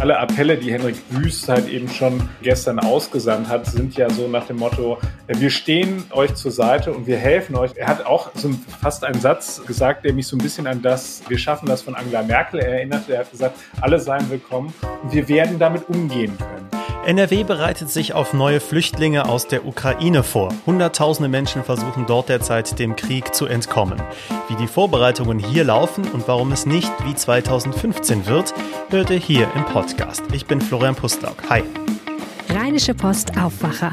Alle Appelle, die Henrik Wüst halt eben schon gestern ausgesandt hat, sind ja so nach dem Motto, wir stehen euch zur Seite und wir helfen euch. Er hat auch so fast einen Satz gesagt, der mich so ein bisschen an das, wir schaffen das von Angela Merkel erinnert. Er hat gesagt, alle seien willkommen und wir werden damit umgehen können. NRW bereitet sich auf neue Flüchtlinge aus der Ukraine vor. Hunderttausende Menschen versuchen dort derzeit dem Krieg zu entkommen. Wie die Vorbereitungen hier laufen und warum es nicht wie 2015 wird, hört ihr hier im Podcast. Ich bin Florian Pustlauk. Hi. Rheinische Post Aufwacher.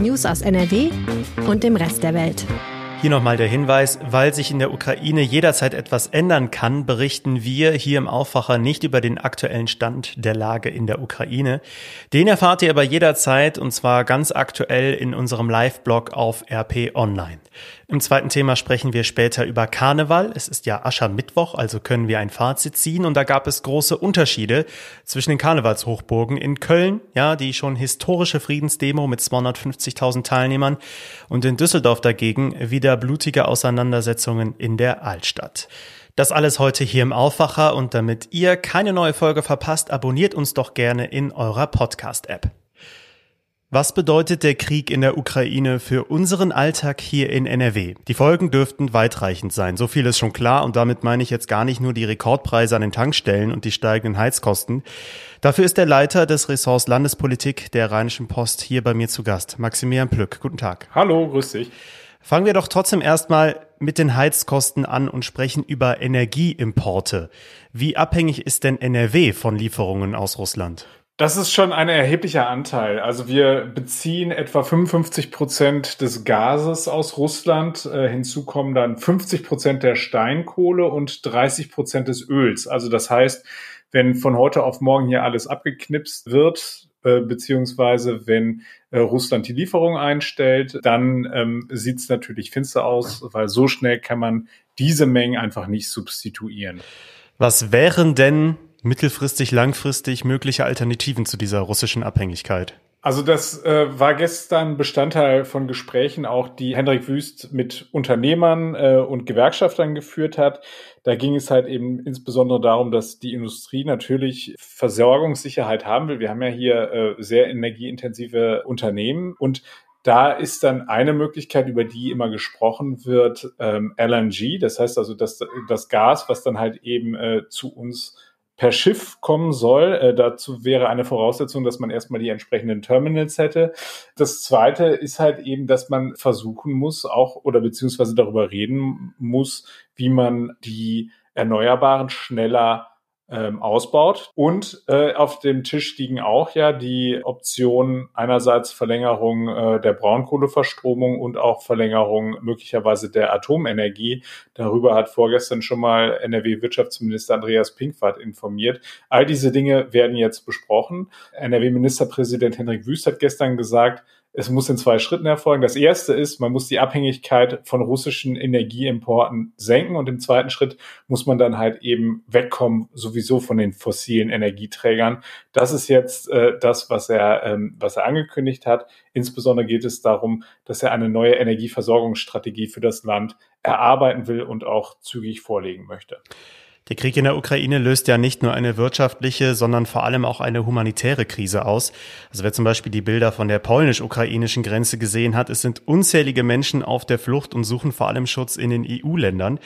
News aus NRW und dem Rest der Welt. Hier nochmal der Hinweis, weil sich in der Ukraine jederzeit etwas ändern kann, berichten wir hier im Aufwacher nicht über den aktuellen Stand der Lage in der Ukraine. Den erfahrt ihr aber jederzeit und zwar ganz aktuell in unserem Live-Blog auf RP Online. Im zweiten Thema sprechen wir später über Karneval. Es ist ja Aschermittwoch, also können wir ein Fazit ziehen. Und da gab es große Unterschiede zwischen den Karnevalshochburgen in Köln, ja, die schon historische Friedensdemo mit 250.000 Teilnehmern und in Düsseldorf dagegen wieder blutige Auseinandersetzungen in der Altstadt. Das alles heute hier im Aufwacher und damit ihr keine neue Folge verpasst, abonniert uns doch gerne in eurer Podcast-App. Was bedeutet der Krieg in der Ukraine für unseren Alltag hier in NRW? Die Folgen dürften weitreichend sein. So viel ist schon klar und damit meine ich jetzt gar nicht nur die Rekordpreise an den Tankstellen und die steigenden Heizkosten. Dafür ist der Leiter des Ressorts Landespolitik der Rheinischen Post hier bei mir zu Gast, Maximilian Plück. Guten Tag. Hallo, grüß dich. Fangen wir doch trotzdem erstmal mit den Heizkosten an und sprechen über Energieimporte. Wie abhängig ist denn NRW von Lieferungen aus Russland? Das ist schon ein erheblicher Anteil. Also wir beziehen etwa 55 Prozent des Gases aus Russland. Äh, hinzu kommen dann 50 Prozent der Steinkohle und 30 Prozent des Öls. Also das heißt, wenn von heute auf morgen hier alles abgeknipst wird, äh, beziehungsweise wenn äh, Russland die Lieferung einstellt, dann ähm, sieht es natürlich finster aus, weil so schnell kann man diese Mengen einfach nicht substituieren. Was wären denn mittelfristig, langfristig mögliche Alternativen zu dieser russischen Abhängigkeit? Also das äh, war gestern Bestandteil von Gesprächen, auch die Hendrik Wüst mit Unternehmern äh, und Gewerkschaftern geführt hat. Da ging es halt eben insbesondere darum, dass die Industrie natürlich Versorgungssicherheit haben will. Wir haben ja hier äh, sehr energieintensive Unternehmen und da ist dann eine Möglichkeit, über die immer gesprochen wird, ähm, LNG. Das heißt also, dass das Gas, was dann halt eben äh, zu uns per Schiff kommen soll. Äh, dazu wäre eine Voraussetzung, dass man erstmal die entsprechenden Terminals hätte. Das zweite ist halt eben, dass man versuchen muss, auch oder beziehungsweise darüber reden muss, wie man die Erneuerbaren schneller ähm, ausbaut. Und äh, auf dem Tisch liegen auch ja die Optionen einerseits Verlängerung äh, der Braunkohleverstromung und auch Verlängerung möglicherweise der Atomenergie. Darüber hat vorgestern schon mal NRW-Wirtschaftsminister Andreas Pinkwart informiert. All diese Dinge werden jetzt besprochen. NRW-Ministerpräsident Henrik Wüst hat gestern gesagt, es muss in zwei Schritten erfolgen. Das erste ist, man muss die Abhängigkeit von russischen Energieimporten senken und im zweiten Schritt muss man dann halt eben wegkommen sowieso von den fossilen Energieträgern. Das ist jetzt äh, das, was er, ähm, was er angekündigt hat. Insbesondere geht es darum, dass er eine neue Energieversorgungsstrategie für das Land erarbeiten will und auch zügig vorlegen möchte. Der Krieg in der Ukraine löst ja nicht nur eine wirtschaftliche, sondern vor allem auch eine humanitäre Krise aus. Also wer zum Beispiel die Bilder von der polnisch-ukrainischen Grenze gesehen hat, es sind unzählige Menschen auf der Flucht und suchen vor allem Schutz in den EU-Ländern.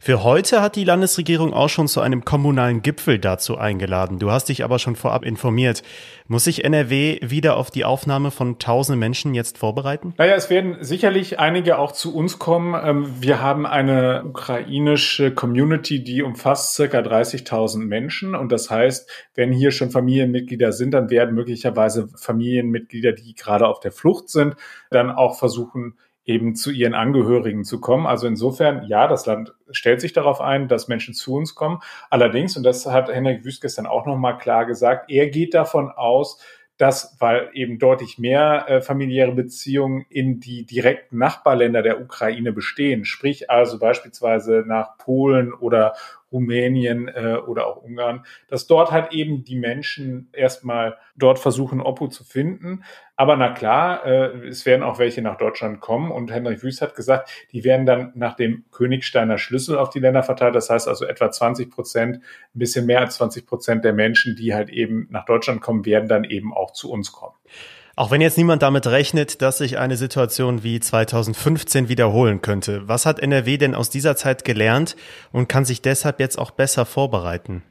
Für heute hat die Landesregierung auch schon zu einem kommunalen Gipfel dazu eingeladen. Du hast dich aber schon vorab informiert. Muss sich NRW wieder auf die Aufnahme von tausenden Menschen jetzt vorbereiten? Naja, es werden sicherlich einige auch zu uns kommen. Ähm, wir haben eine ukrainische Community, die umfasst circa 30.000 Menschen. Und das heißt, wenn hier schon Familienmitglieder sind, dann werden möglicherweise Familienmitglieder, die gerade auf der Flucht sind, dann auch versuchen, eben zu ihren Angehörigen zu kommen. Also insofern, ja, das Land stellt sich darauf ein, dass Menschen zu uns kommen. Allerdings, und das hat Henrik Wüst gestern auch nochmal klar gesagt, er geht davon aus, dass, weil eben deutlich mehr äh, familiäre Beziehungen in die direkten Nachbarländer der Ukraine bestehen, sprich also beispielsweise nach Polen oder Rumänien äh, oder auch Ungarn, dass dort halt eben die Menschen erstmal dort versuchen, Oppo zu finden. Aber na klar, äh, es werden auch welche nach Deutschland kommen und Henrik Wüst hat gesagt, die werden dann nach dem Königsteiner Schlüssel auf die Länder verteilt. Das heißt also etwa 20 Prozent, ein bisschen mehr als 20 Prozent der Menschen, die halt eben nach Deutschland kommen, werden dann eben auch zu uns kommen. Auch wenn jetzt niemand damit rechnet, dass sich eine Situation wie 2015 wiederholen könnte, was hat NRW denn aus dieser Zeit gelernt und kann sich deshalb jetzt auch besser vorbereiten?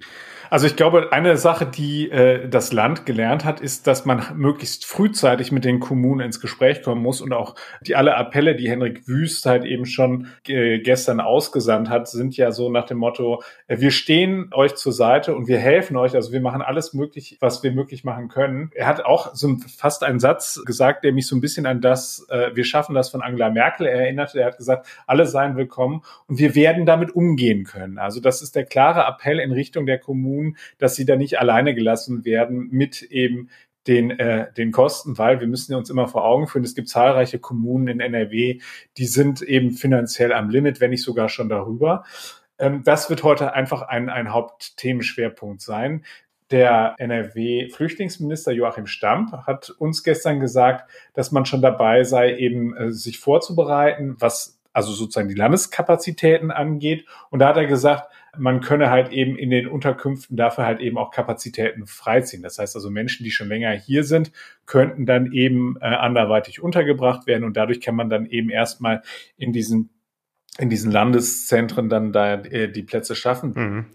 Also ich glaube, eine Sache, die äh, das Land gelernt hat, ist, dass man möglichst frühzeitig mit den Kommunen ins Gespräch kommen muss und auch die alle Appelle, die Henrik Wüst halt eben schon äh, gestern ausgesandt hat, sind ja so nach dem Motto, äh, wir stehen euch zur Seite und wir helfen euch, also wir machen alles möglich, was wir möglich machen können. Er hat auch so fast einen Satz gesagt, der mich so ein bisschen an das, äh, wir schaffen das von Angela Merkel erinnerte. Er hat gesagt, alle seien willkommen und wir werden damit umgehen können. Also das ist der klare Appell in Richtung der Kommunen tun, dass sie da nicht alleine gelassen werden mit eben den, äh, den Kosten, weil wir müssen uns immer vor Augen führen, es gibt zahlreiche Kommunen in NRW, die sind eben finanziell am Limit, wenn nicht sogar schon darüber. Ähm, das wird heute einfach ein, ein Hauptthemenschwerpunkt sein. Der NRW-Flüchtlingsminister Joachim Stamp hat uns gestern gesagt, dass man schon dabei sei, eben äh, sich vorzubereiten, was also sozusagen die Landeskapazitäten angeht. Und da hat er gesagt, man könne halt eben in den Unterkünften dafür halt eben auch Kapazitäten freiziehen. Das heißt also Menschen, die schon länger hier sind, könnten dann eben äh, anderweitig untergebracht werden und dadurch kann man dann eben erstmal in diesen in diesen Landeszentren dann da äh, die Plätze schaffen. Mhm.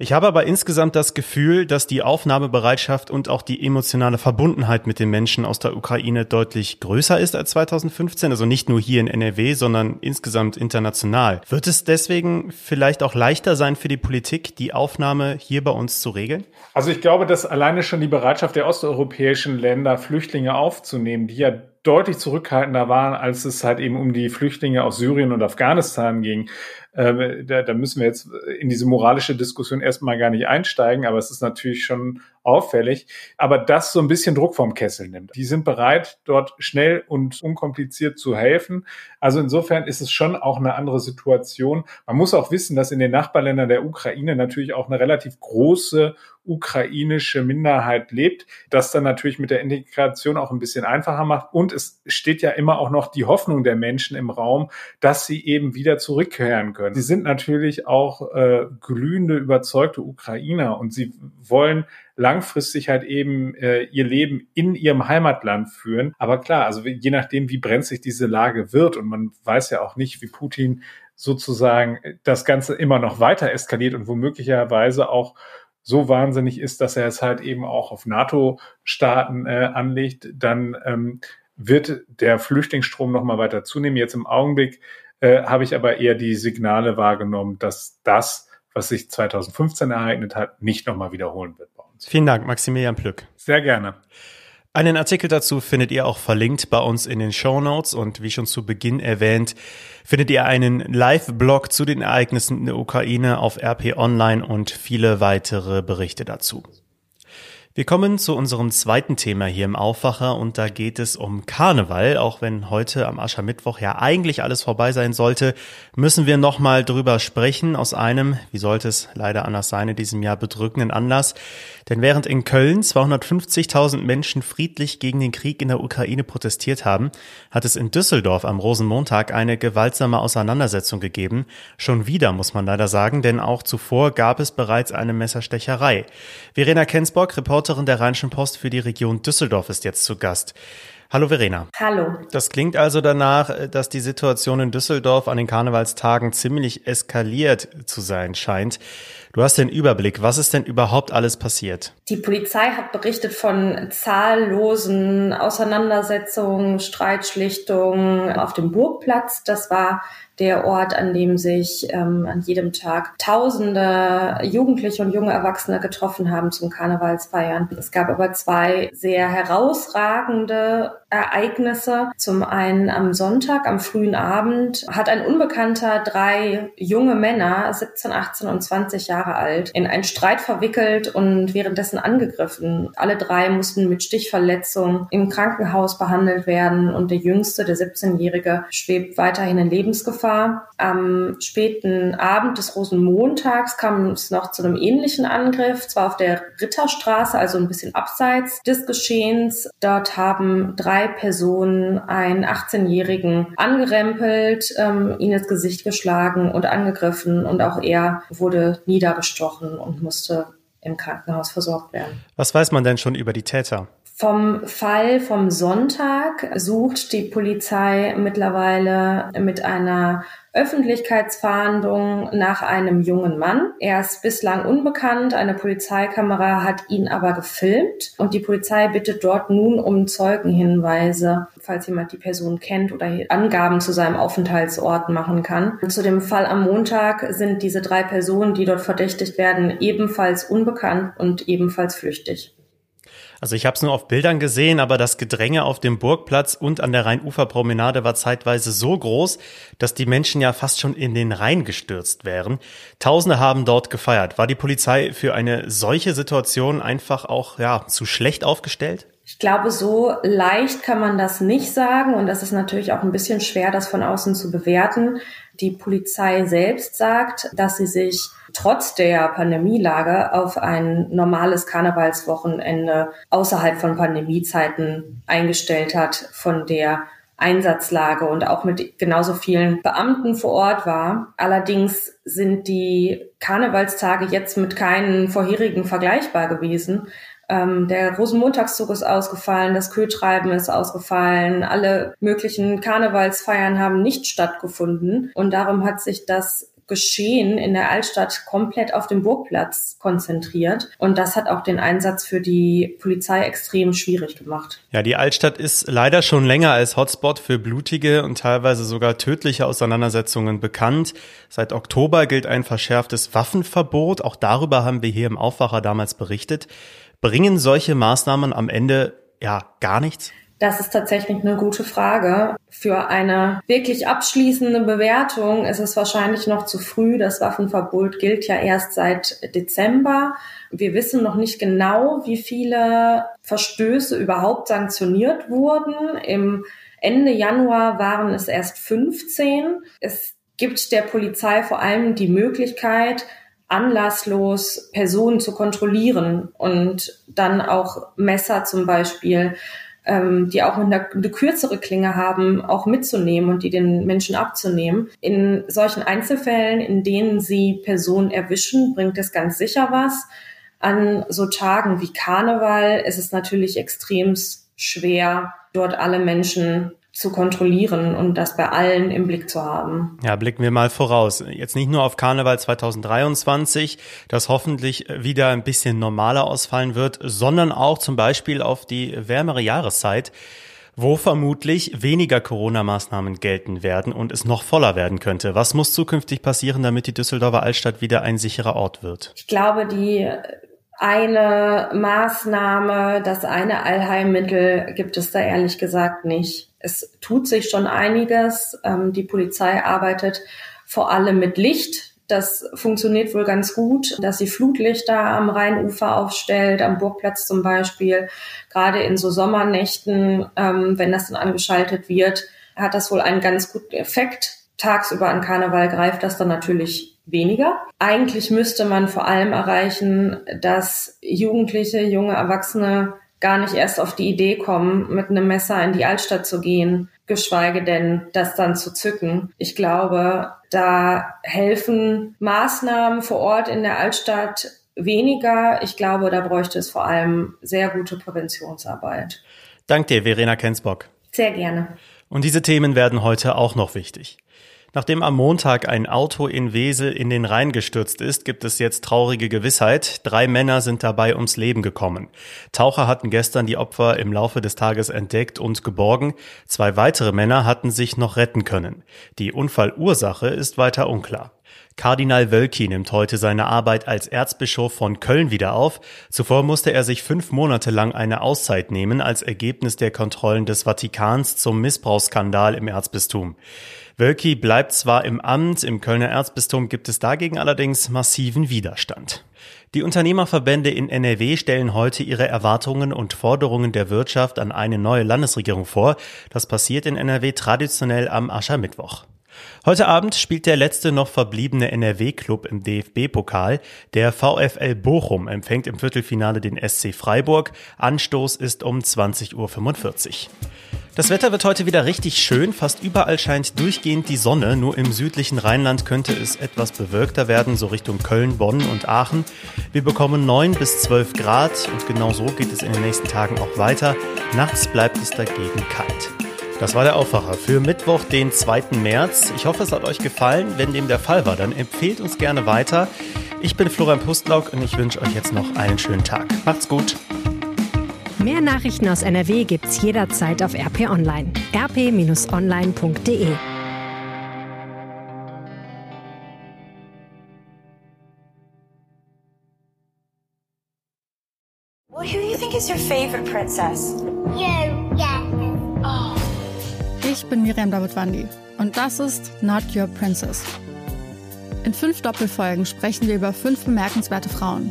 Ich habe aber insgesamt das Gefühl, dass die Aufnahmebereitschaft und auch die emotionale Verbundenheit mit den Menschen aus der Ukraine deutlich größer ist als 2015, also nicht nur hier in NRW, sondern insgesamt international. Wird es deswegen vielleicht auch leichter sein für die Politik, die Aufnahme hier bei uns zu regeln? Also ich glaube, dass alleine schon die Bereitschaft der osteuropäischen Länder, Flüchtlinge aufzunehmen, die ja deutlich zurückhaltender waren, als es halt eben um die Flüchtlinge aus Syrien und Afghanistan ging. Ähm, da, da müssen wir jetzt in diese moralische Diskussion erstmal gar nicht einsteigen, aber es ist natürlich schon auffällig. Aber das so ein bisschen Druck vom Kessel nimmt. Die sind bereit, dort schnell und unkompliziert zu helfen. Also insofern ist es schon auch eine andere Situation. Man muss auch wissen, dass in den Nachbarländern der Ukraine natürlich auch eine relativ große ukrainische Minderheit lebt, das dann natürlich mit der Integration auch ein bisschen einfacher macht. Und es steht ja immer auch noch die Hoffnung der Menschen im Raum, dass sie eben wieder zurückkehren können. Sie sind natürlich auch äh, glühende, überzeugte Ukrainer und sie wollen langfristig halt eben äh, ihr Leben in ihrem Heimatland führen. Aber klar, also je nachdem, wie brenzlig diese Lage wird und man weiß ja auch nicht, wie Putin sozusagen das Ganze immer noch weiter eskaliert und womöglicherweise auch so wahnsinnig ist, dass er es halt eben auch auf NATO-Staaten äh, anlegt, dann ähm, wird der Flüchtlingsstrom noch mal weiter zunehmen. Jetzt im Augenblick äh, habe ich aber eher die Signale wahrgenommen, dass das, was sich 2015 ereignet hat, nicht noch mal wiederholen wird bei uns. Vielen Dank, Maximilian Plück. Sehr gerne. Einen Artikel dazu findet ihr auch verlinkt bei uns in den Show Notes und wie schon zu Beginn erwähnt, findet ihr einen Live-Blog zu den Ereignissen in der Ukraine auf RP Online und viele weitere Berichte dazu. Wir kommen zu unserem zweiten Thema hier im Aufwacher und da geht es um Karneval. Auch wenn heute am Aschermittwoch ja eigentlich alles vorbei sein sollte, müssen wir nochmal drüber sprechen aus einem, wie sollte es leider anders sein, in diesem Jahr bedrückenden Anlass. Denn während in Köln 250.000 Menschen friedlich gegen den Krieg in der Ukraine protestiert haben, hat es in Düsseldorf am Rosenmontag eine gewaltsame Auseinandersetzung gegeben. Schon wieder, muss man leider sagen, denn auch zuvor gab es bereits eine Messerstecherei. Verena Kensbock, Reporterin der Rheinischen Post für die Region Düsseldorf, ist jetzt zu Gast. Hallo Verena. Hallo. Das klingt also danach, dass die Situation in Düsseldorf an den Karnevalstagen ziemlich eskaliert zu sein scheint. Du hast den Überblick. Was ist denn überhaupt alles passiert? Die Polizei hat berichtet von zahllosen Auseinandersetzungen, Streitschlichtungen auf dem Burgplatz. Das war der Ort, an dem sich ähm, an jedem Tag Tausende Jugendliche und junge Erwachsene getroffen haben zum Karnevalsfeiern. Es gab aber zwei sehr herausragende Ereignisse. Zum einen am Sonntag, am frühen Abend, hat ein Unbekannter drei junge Männer, 17, 18 und 20 Jahre alt, in einen Streit verwickelt und währenddessen angegriffen. Alle drei mussten mit Stichverletzung im Krankenhaus behandelt werden und der jüngste, der 17-Jährige, schwebt weiterhin in Lebensgefahr. Am späten Abend des Rosenmontags kam es noch zu einem ähnlichen Angriff, zwar auf der Ritterstraße, also ein bisschen abseits des Geschehens. Dort haben drei drei Personen einen 18-Jährigen angerempelt, ähm, ihn ins Gesicht geschlagen und angegriffen und auch er wurde niedergestochen und musste im Krankenhaus versorgt werden. Was weiß man denn schon über die Täter? Vom Fall vom Sonntag sucht die Polizei mittlerweile mit einer Öffentlichkeitsfahndung nach einem jungen Mann. Er ist bislang unbekannt. Eine Polizeikamera hat ihn aber gefilmt und die Polizei bittet dort nun um Zeugenhinweise, falls jemand die Person kennt oder Angaben zu seinem Aufenthaltsort machen kann. Zu dem Fall am Montag sind diese drei Personen, die dort verdächtigt werden, ebenfalls unbekannt und ebenfalls flüchtig. Also ich habe es nur auf Bildern gesehen, aber das Gedränge auf dem Burgplatz und an der Rheinuferpromenade war zeitweise so groß, dass die Menschen ja fast schon in den Rhein gestürzt wären. Tausende haben dort gefeiert. War die Polizei für eine solche Situation einfach auch ja zu schlecht aufgestellt? Ich glaube, so leicht kann man das nicht sagen und das ist natürlich auch ein bisschen schwer, das von außen zu bewerten. Die Polizei selbst sagt, dass sie sich trotz der Pandemielage auf ein normales Karnevalswochenende außerhalb von Pandemiezeiten eingestellt hat, von der Einsatzlage und auch mit genauso vielen Beamten vor Ort war. Allerdings sind die Karnevalstage jetzt mit keinen vorherigen vergleichbar gewesen. Ähm, der Rosenmontagszug ist ausgefallen, das Kühltreiben ist ausgefallen, alle möglichen Karnevalsfeiern haben nicht stattgefunden und darum hat sich das Geschehen in der Altstadt komplett auf dem Burgplatz konzentriert. Und das hat auch den Einsatz für die Polizei extrem schwierig gemacht. Ja, die Altstadt ist leider schon länger als Hotspot für blutige und teilweise sogar tödliche Auseinandersetzungen bekannt. Seit Oktober gilt ein verschärftes Waffenverbot. Auch darüber haben wir hier im Aufwacher damals berichtet. Bringen solche Maßnahmen am Ende ja gar nichts? Das ist tatsächlich eine gute Frage. Für eine wirklich abschließende Bewertung ist es wahrscheinlich noch zu früh. Das Waffenverbot gilt ja erst seit Dezember. Wir wissen noch nicht genau, wie viele Verstöße überhaupt sanktioniert wurden. Im Ende Januar waren es erst 15. Es gibt der Polizei vor allem die Möglichkeit, anlasslos Personen zu kontrollieren und dann auch Messer zum Beispiel, ähm, die auch eine, eine kürzere Klinge haben, auch mitzunehmen und die den Menschen abzunehmen. In solchen Einzelfällen, in denen sie Personen erwischen, bringt es ganz sicher was. An so Tagen wie Karneval ist es natürlich extrem schwer, dort alle Menschen zu kontrollieren und das bei allen im Blick zu haben. Ja, blicken wir mal voraus. Jetzt nicht nur auf Karneval 2023, das hoffentlich wieder ein bisschen normaler ausfallen wird, sondern auch zum Beispiel auf die wärmere Jahreszeit wo vermutlich weniger Corona-Maßnahmen gelten werden und es noch voller werden könnte. Was muss zukünftig passieren, damit die Düsseldorfer Altstadt wieder ein sicherer Ort wird? Ich glaube, die eine Maßnahme, das eine Allheilmittel gibt es da ehrlich gesagt nicht. Es tut sich schon einiges. Ähm, die Polizei arbeitet vor allem mit Licht. Das funktioniert wohl ganz gut, dass sie Flutlichter am Rheinufer aufstellt, am Burgplatz zum Beispiel. Gerade in so Sommernächten, ähm, wenn das dann angeschaltet wird, hat das wohl einen ganz guten Effekt. Tagsüber an Karneval greift das dann natürlich weniger. Eigentlich müsste man vor allem erreichen, dass Jugendliche, junge Erwachsene gar nicht erst auf die Idee kommen, mit einem Messer in die Altstadt zu gehen, geschweige denn das dann zu zücken. Ich glaube, da helfen Maßnahmen vor Ort in der Altstadt weniger. Ich glaube, da bräuchte es vor allem sehr gute Präventionsarbeit. Dank dir, Verena Kensbock. Sehr gerne. Und diese Themen werden heute auch noch wichtig. Nachdem am Montag ein Auto in Wesel in den Rhein gestürzt ist, gibt es jetzt traurige Gewissheit. Drei Männer sind dabei ums Leben gekommen. Taucher hatten gestern die Opfer im Laufe des Tages entdeckt und geborgen. Zwei weitere Männer hatten sich noch retten können. Die Unfallursache ist weiter unklar. Kardinal Wölki nimmt heute seine Arbeit als Erzbischof von Köln wieder auf. Zuvor musste er sich fünf Monate lang eine Auszeit nehmen als Ergebnis der Kontrollen des Vatikans zum Missbrauchsskandal im Erzbistum. Wölki bleibt zwar im Amt, im Kölner Erzbistum gibt es dagegen allerdings massiven Widerstand. Die Unternehmerverbände in NRW stellen heute ihre Erwartungen und Forderungen der Wirtschaft an eine neue Landesregierung vor. Das passiert in NRW traditionell am Aschermittwoch. Heute Abend spielt der letzte noch verbliebene NRW-Club im DFB-Pokal. Der VfL Bochum empfängt im Viertelfinale den SC Freiburg. Anstoß ist um 20.45 Uhr. Das Wetter wird heute wieder richtig schön. Fast überall scheint durchgehend die Sonne. Nur im südlichen Rheinland könnte es etwas bewölkter werden, so Richtung Köln, Bonn und Aachen. Wir bekommen 9 bis 12 Grad und genau so geht es in den nächsten Tagen auch weiter. Nachts bleibt es dagegen kalt. Das war der Aufwacher für Mittwoch, den 2. März. Ich hoffe, es hat euch gefallen. Wenn dem der Fall war, dann empfehlt uns gerne weiter. Ich bin Florian Pustlauk und ich wünsche euch jetzt noch einen schönen Tag. Macht's gut. Mehr Nachrichten aus NRW gibt's jederzeit auf RP Online. rp-online.de Well, who do you think is your favorite princess? You, yeah. Oh. Ich bin Miriam Davidwandi und das ist Not Your Princess. In fünf Doppelfolgen sprechen wir über fünf bemerkenswerte Frauen.